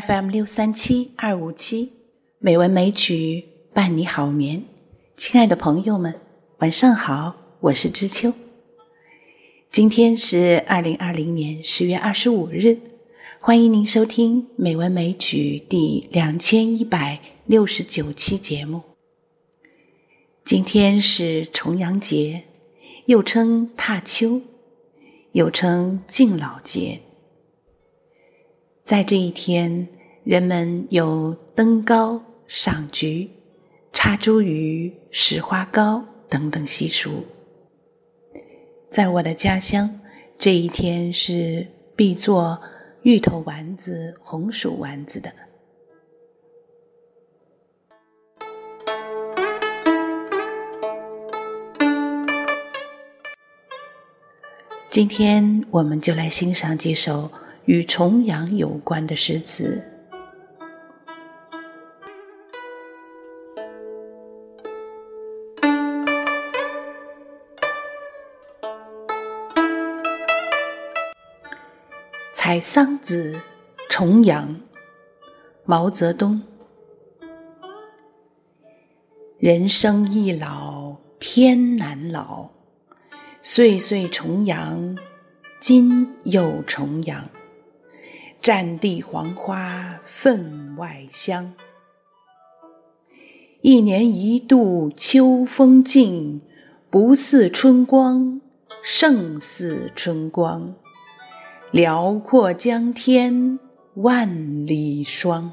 FM 六三七二五七，美文美曲伴你好眠。亲爱的朋友们，晚上好，我是知秋。今天是二零二零年十月二十五日，欢迎您收听《美文美曲》第两千一百六十九期节目。今天是重阳节，又称踏秋，又称敬老节。在这一天，人们有登高、赏菊、插茱萸、拾花糕等等习俗。在我的家乡，这一天是必做芋头丸子、红薯丸子的。今天，我们就来欣赏几首与重阳有关的诗词。采桑子，重阳，毛泽东。人生易老，天难老。岁岁重阳，今又重阳。战地黄花分外香。一年一度秋风劲，不似春光，胜似春光。辽阔江天万里霜。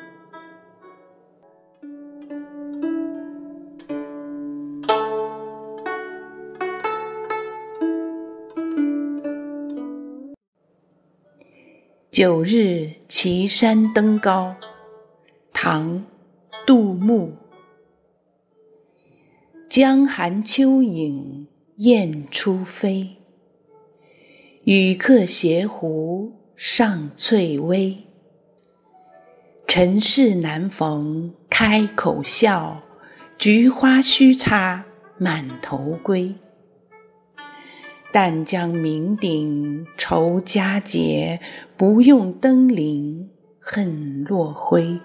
九日岐山登高，唐·杜牧。江寒秋影雁初飞，与客携壶上翠微。尘世难逢开口笑，菊花须插满头归。但将酩酊酬佳节，不用登临恨落晖。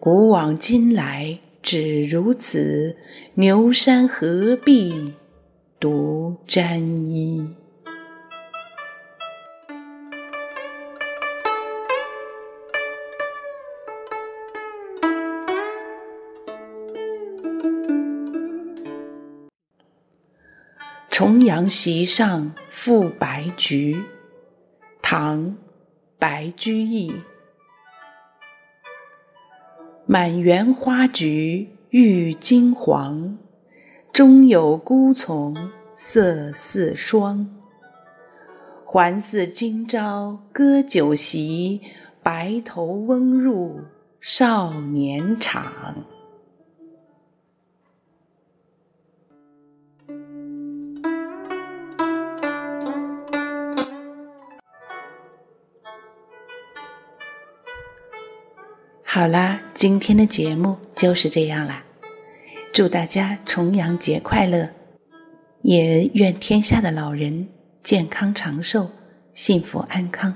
古往今来只如此，牛山何必独沾衣？重阳席上赋白菊，唐·白居易。满园花菊郁金黄，中有孤丛色似霜。还似今朝歌酒席，白头翁入少年场。好啦，今天的节目就是这样啦。祝大家重阳节快乐，也愿天下的老人健康长寿、幸福安康。